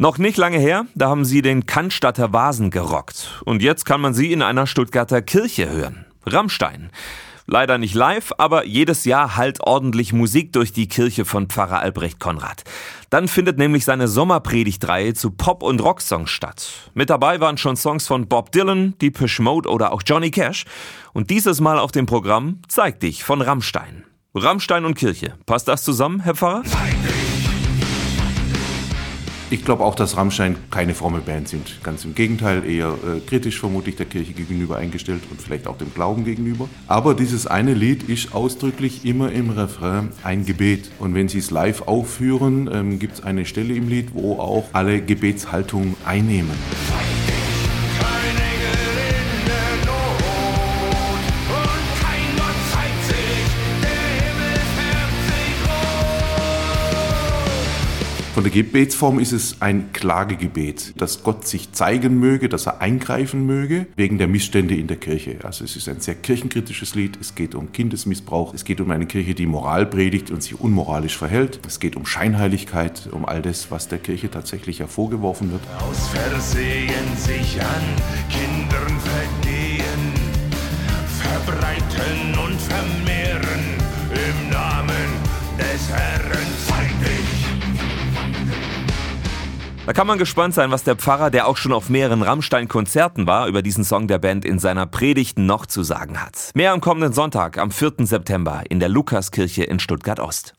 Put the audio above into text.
Noch nicht lange her, da haben sie den Cannstatter Vasen gerockt. Und jetzt kann man sie in einer Stuttgarter Kirche hören. Rammstein. Leider nicht live, aber jedes Jahr halt ordentlich Musik durch die Kirche von Pfarrer Albrecht Konrad. Dann findet nämlich seine Sommerpredigtreihe zu Pop- und Rocksongs statt. Mit dabei waren schon Songs von Bob Dylan, Deepish Mode oder auch Johnny Cash. Und dieses Mal auf dem Programm Zeig dich von Rammstein. Rammstein und Kirche. Passt das zusammen, Herr Pfarrer? Ich glaube auch, dass Rammstein keine fromme Band sind. Ganz im Gegenteil, eher äh, kritisch vermutlich der Kirche gegenüber eingestellt und vielleicht auch dem Glauben gegenüber. Aber dieses eine Lied ist ausdrücklich immer im Refrain ein Gebet. Und wenn sie es live aufführen, ähm, gibt es eine Stelle im Lied, wo auch alle Gebetshaltungen einnehmen. Von der Gebetsform ist es ein Klagegebet, dass Gott sich zeigen möge, dass er eingreifen möge, wegen der Missstände in der Kirche. Also es ist ein sehr kirchenkritisches Lied, es geht um Kindesmissbrauch, es geht um eine Kirche, die Moral predigt und sich unmoralisch verhält, es geht um Scheinheiligkeit, um all das, was der Kirche tatsächlich hervorgeworfen wird. Aus Versehen sich an Kindern vergehen, verbreiten und vermehren Da kann man gespannt sein, was der Pfarrer, der auch schon auf mehreren Rammstein-Konzerten war, über diesen Song der Band in seiner Predigt noch zu sagen hat. Mehr am kommenden Sonntag, am 4. September, in der Lukaskirche in Stuttgart-Ost.